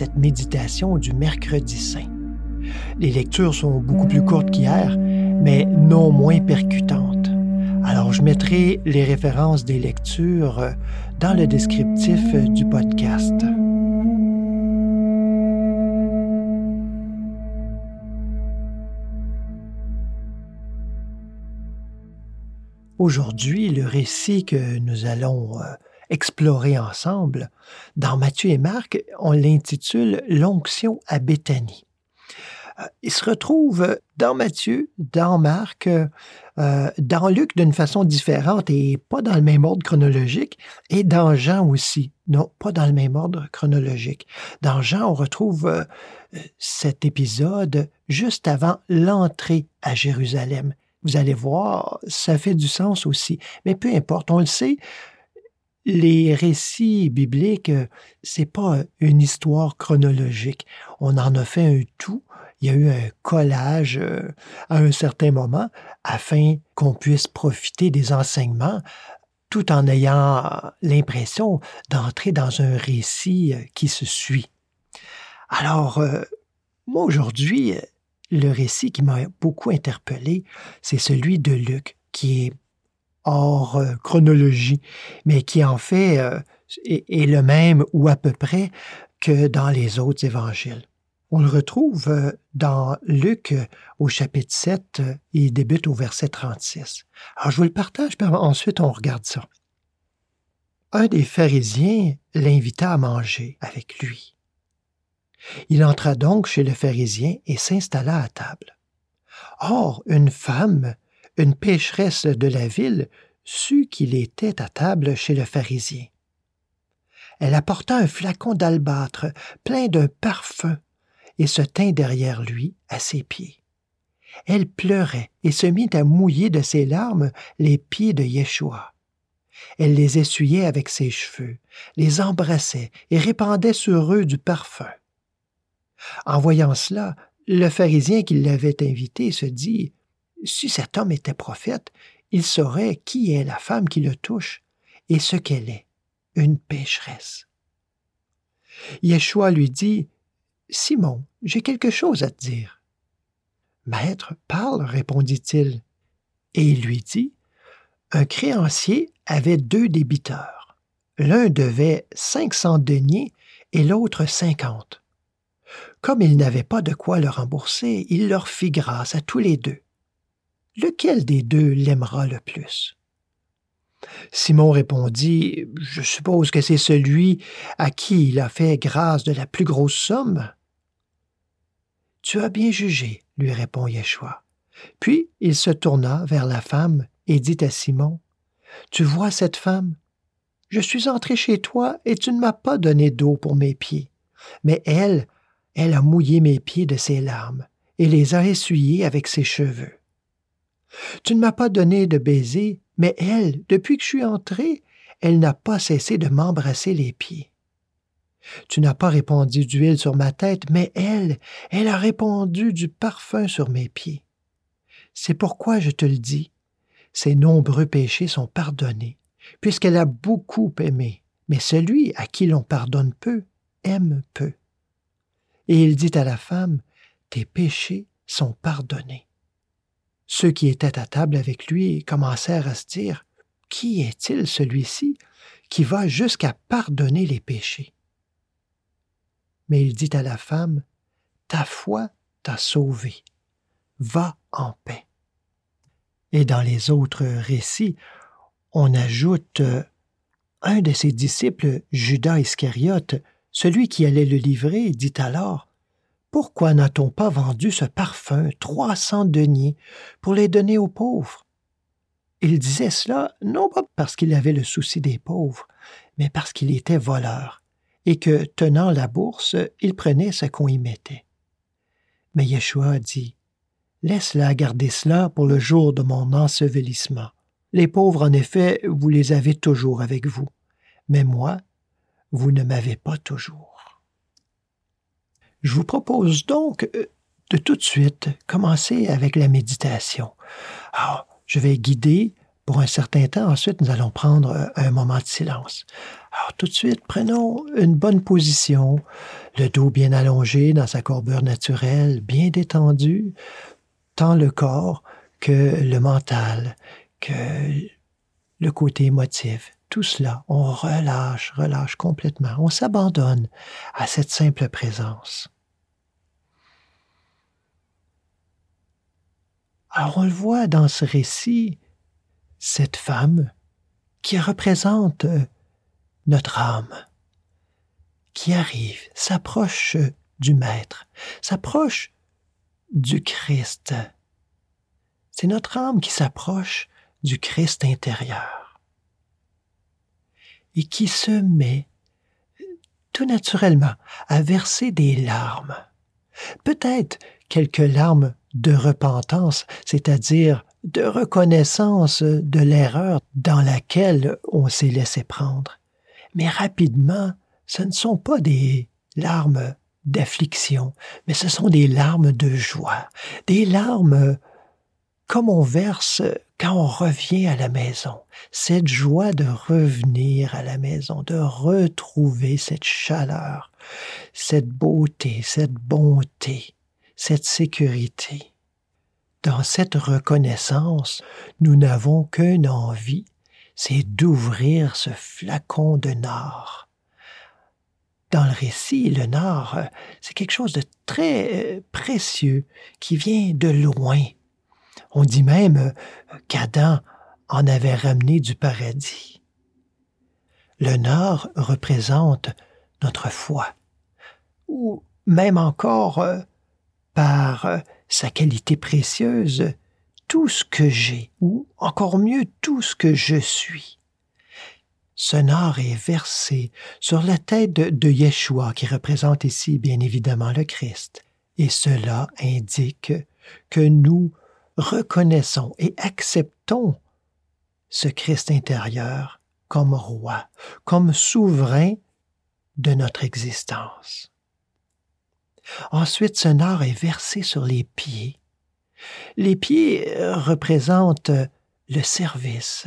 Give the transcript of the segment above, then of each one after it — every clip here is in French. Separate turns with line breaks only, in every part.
Cette méditation du mercredi saint. Les lectures sont beaucoup plus courtes qu'hier, mais non moins percutantes. Alors je mettrai les références des lectures dans le descriptif du podcast. Aujourd'hui, le récit que nous allons euh, explorer ensemble, dans Matthieu et Marc, on l'intitule L'onction à Béthanie. Euh, il se retrouve dans Matthieu, dans Marc, euh, dans Luc d'une façon différente et pas dans le même ordre chronologique, et dans Jean aussi. Non, pas dans le même ordre chronologique. Dans Jean, on retrouve cet épisode juste avant l'entrée à Jérusalem. Vous allez voir, ça fait du sens aussi. Mais peu importe, on le sait, les récits bibliques, c'est pas une histoire chronologique. On en a fait un tout. Il y a eu un collage euh, à un certain moment afin qu'on puisse profiter des enseignements tout en ayant l'impression d'entrer dans un récit euh, qui se suit. Alors, euh, moi aujourd'hui, le récit qui m'a beaucoup interpellé, c'est celui de Luc, qui est hors euh, chronologie, mais qui en fait euh, est, le même ou à peu près que dans les autres évangiles. On le retrouve euh, dans Luc au chapitre 7, il débute au verset 36. Alors je vous le partage, puis ensuite on regarde ça. Un des pharisiens l'invita à manger avec lui. Il entra donc chez le pharisien et s'installa à table. Or, une femme, une pécheresse de la ville, sut qu'il était à table chez le pharisien. Elle apporta un flacon d'albâtre plein d'un parfum et se tint derrière lui à ses pieds. Elle pleurait et se mit à mouiller de ses larmes les pieds de Yeshua. Elle les essuyait avec ses cheveux, les embrassait et répandait sur eux du parfum. En voyant cela, le pharisien qui l'avait invité se dit Si cet homme était prophète, il saurait qui est la femme qui le touche et ce qu'elle est, une pécheresse. Yeshua lui dit Simon, j'ai quelque chose à te dire. Maître, parle, répondit-il. Et il lui dit Un créancier avait deux débiteurs. L'un devait cinq cents deniers et l'autre cinquante. Comme il n'avait pas de quoi le rembourser, il leur fit grâce à tous les deux. Lequel des deux l'aimera le plus? Simon répondit Je suppose que c'est celui à qui il a fait grâce de la plus grosse somme. Tu as bien jugé, lui répond Yeshua. Puis il se tourna vers la femme et dit à Simon Tu vois cette femme? Je suis entré chez toi et tu ne m'as pas donné d'eau pour mes pieds, mais elle elle a mouillé mes pieds de ses larmes et les a essuyés avec ses cheveux. Tu ne m'as pas donné de baiser, mais elle, depuis que je suis entré, elle n'a pas cessé de m'embrasser les pieds. Tu n'as pas répandu d'huile sur ma tête, mais elle, elle a répandu du parfum sur mes pieds. C'est pourquoi je te le dis, ses nombreux péchés sont pardonnés, puisqu'elle a beaucoup aimé, mais celui à qui l'on pardonne peu aime peu. Et il dit à la femme, Tes péchés sont pardonnés. Ceux qui étaient à table avec lui commencèrent à se dire, Qui est-il celui-ci qui va jusqu'à pardonner les péchés? Mais il dit à la femme, Ta foi t'a sauvée. Va en paix. Et dans les autres récits, on ajoute euh, un de ses disciples, Judas Iscariote, celui qui allait le livrer dit alors Pourquoi n'a-t-on pas vendu ce parfum trois cents deniers pour les donner aux pauvres? Il disait cela non pas parce qu'il avait le souci des pauvres, mais parce qu'il était voleur, et que, tenant la bourse, il prenait ce qu'on y mettait. Mais Yeshua dit Laisse-la garder cela pour le jour de mon ensevelissement. Les pauvres, en effet, vous les avez toujours avec vous, mais moi, vous ne m'avez pas toujours. Je vous propose donc euh, de tout de suite commencer avec la méditation. Alors, je vais guider Pour un certain temps, ensuite, nous allons prendre un moment de silence. Alors tout de suite, prenons une bonne position, le dos bien allongé dans sa courbure naturelle, bien détendu, tant le corps que le mental, que le côté émotif. Tout cela, on relâche, relâche complètement, on s'abandonne à cette simple présence. Alors on le voit dans ce récit, cette femme qui représente notre âme, qui arrive, s'approche du Maître, s'approche du Christ. C'est notre âme qui s'approche du Christ intérieur et qui se met tout naturellement à verser des larmes. Peut-être quelques larmes de repentance, c'est-à-dire de reconnaissance de l'erreur dans laquelle on s'est laissé prendre. Mais rapidement, ce ne sont pas des larmes d'affliction, mais ce sont des larmes de joie, des larmes comme on verse quand on revient à la maison, cette joie de revenir à la maison, de retrouver cette chaleur, cette beauté, cette bonté, cette sécurité. Dans cette reconnaissance, nous n'avons qu'une envie, c'est d'ouvrir ce flacon de nord. Dans le récit, le nord, c'est quelque chose de très euh, précieux qui vient de loin. On dit même euh, qu'Adam en avait ramené du paradis. Le nord représente notre foi, ou même encore euh, par euh, sa qualité précieuse, tout ce que j'ai, ou encore mieux tout ce que je suis. Ce nord est versé sur la tête de, Yeshua, qui représente ici bien évidemment le Christ, et cela indique que nous reconnaissons et acceptons ce Christ intérieur comme roi, comme souverain de notre existence. Ensuite, ce nord est versé sur les pieds. Les pieds euh, représentent le service,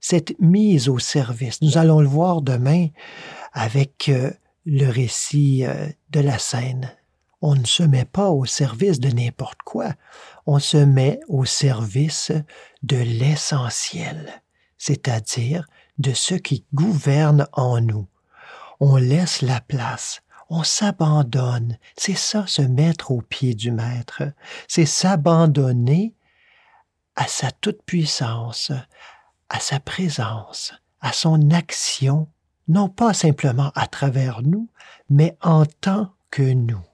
cette mise au service. Nous allons le voir demain avec euh, le récit euh, de la scène. On ne se met pas au service de n'importe quoi, on se met au service de l'essentiel, c'est-à-dire de ce qui gouverne en nous. On laisse la place on s'abandonne. C'est ça, se mettre au pied du Maître. C'est s'abandonner à sa toute-puissance, à sa présence, à son action, non pas simplement à travers nous, mais en tant que nous.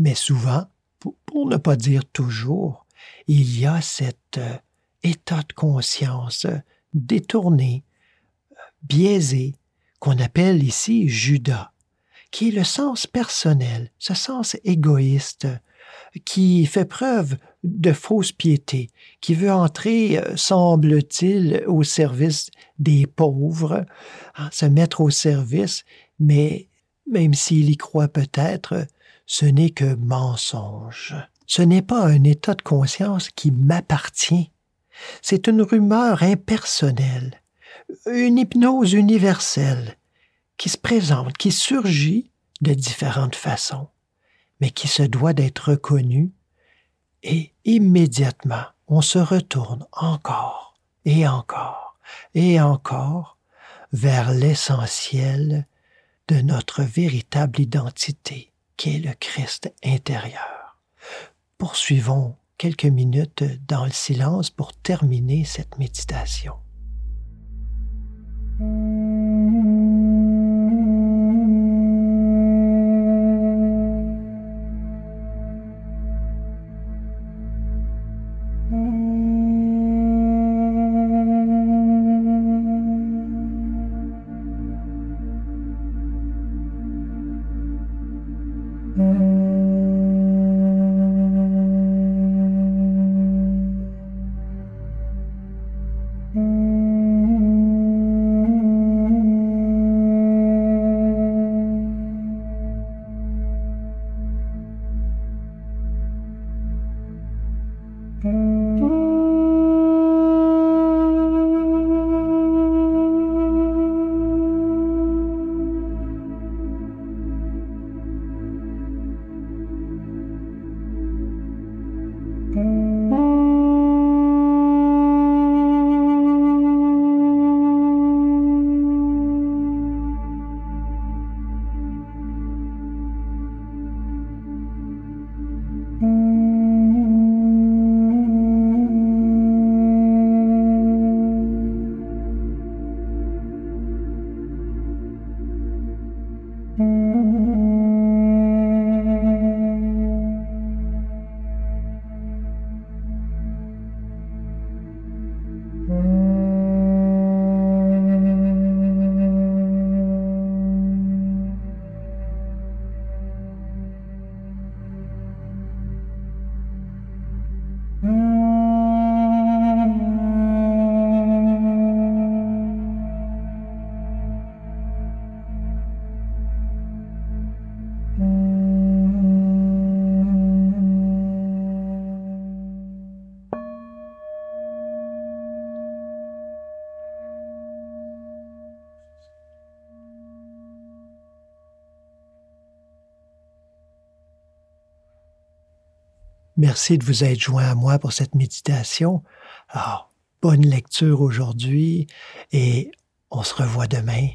Mais souvent, pour ne pas dire toujours, il y a cet euh, état de conscience détourné, biaisé, qu'on appelle ici Judas qui est le sens personnel, ce sens égoïste, qui fait preuve de fausse piété, qui veut entrer, euh, semble-t-il, au service des pauvres, hein, se mettre au service, mais même s'il y croit peut-être, ce n'est que mensonge. Ce n'est pas un état de conscience qui m'appartient. C'est une rumeur impersonnelle, une hypnose universelle qui se présente, qui surgit de différentes façons, mais qui se doit d'être reconnue, et immédiatement on se retourne encore et encore et encore vers l'essentiel de notre véritable identité, qui est le Christ intérieur. Poursuivons quelques minutes dans le silence pour terminer cette méditation. Merci de vous être joint à moi pour cette méditation. Alors, bonne lecture aujourd'hui et on se revoit demain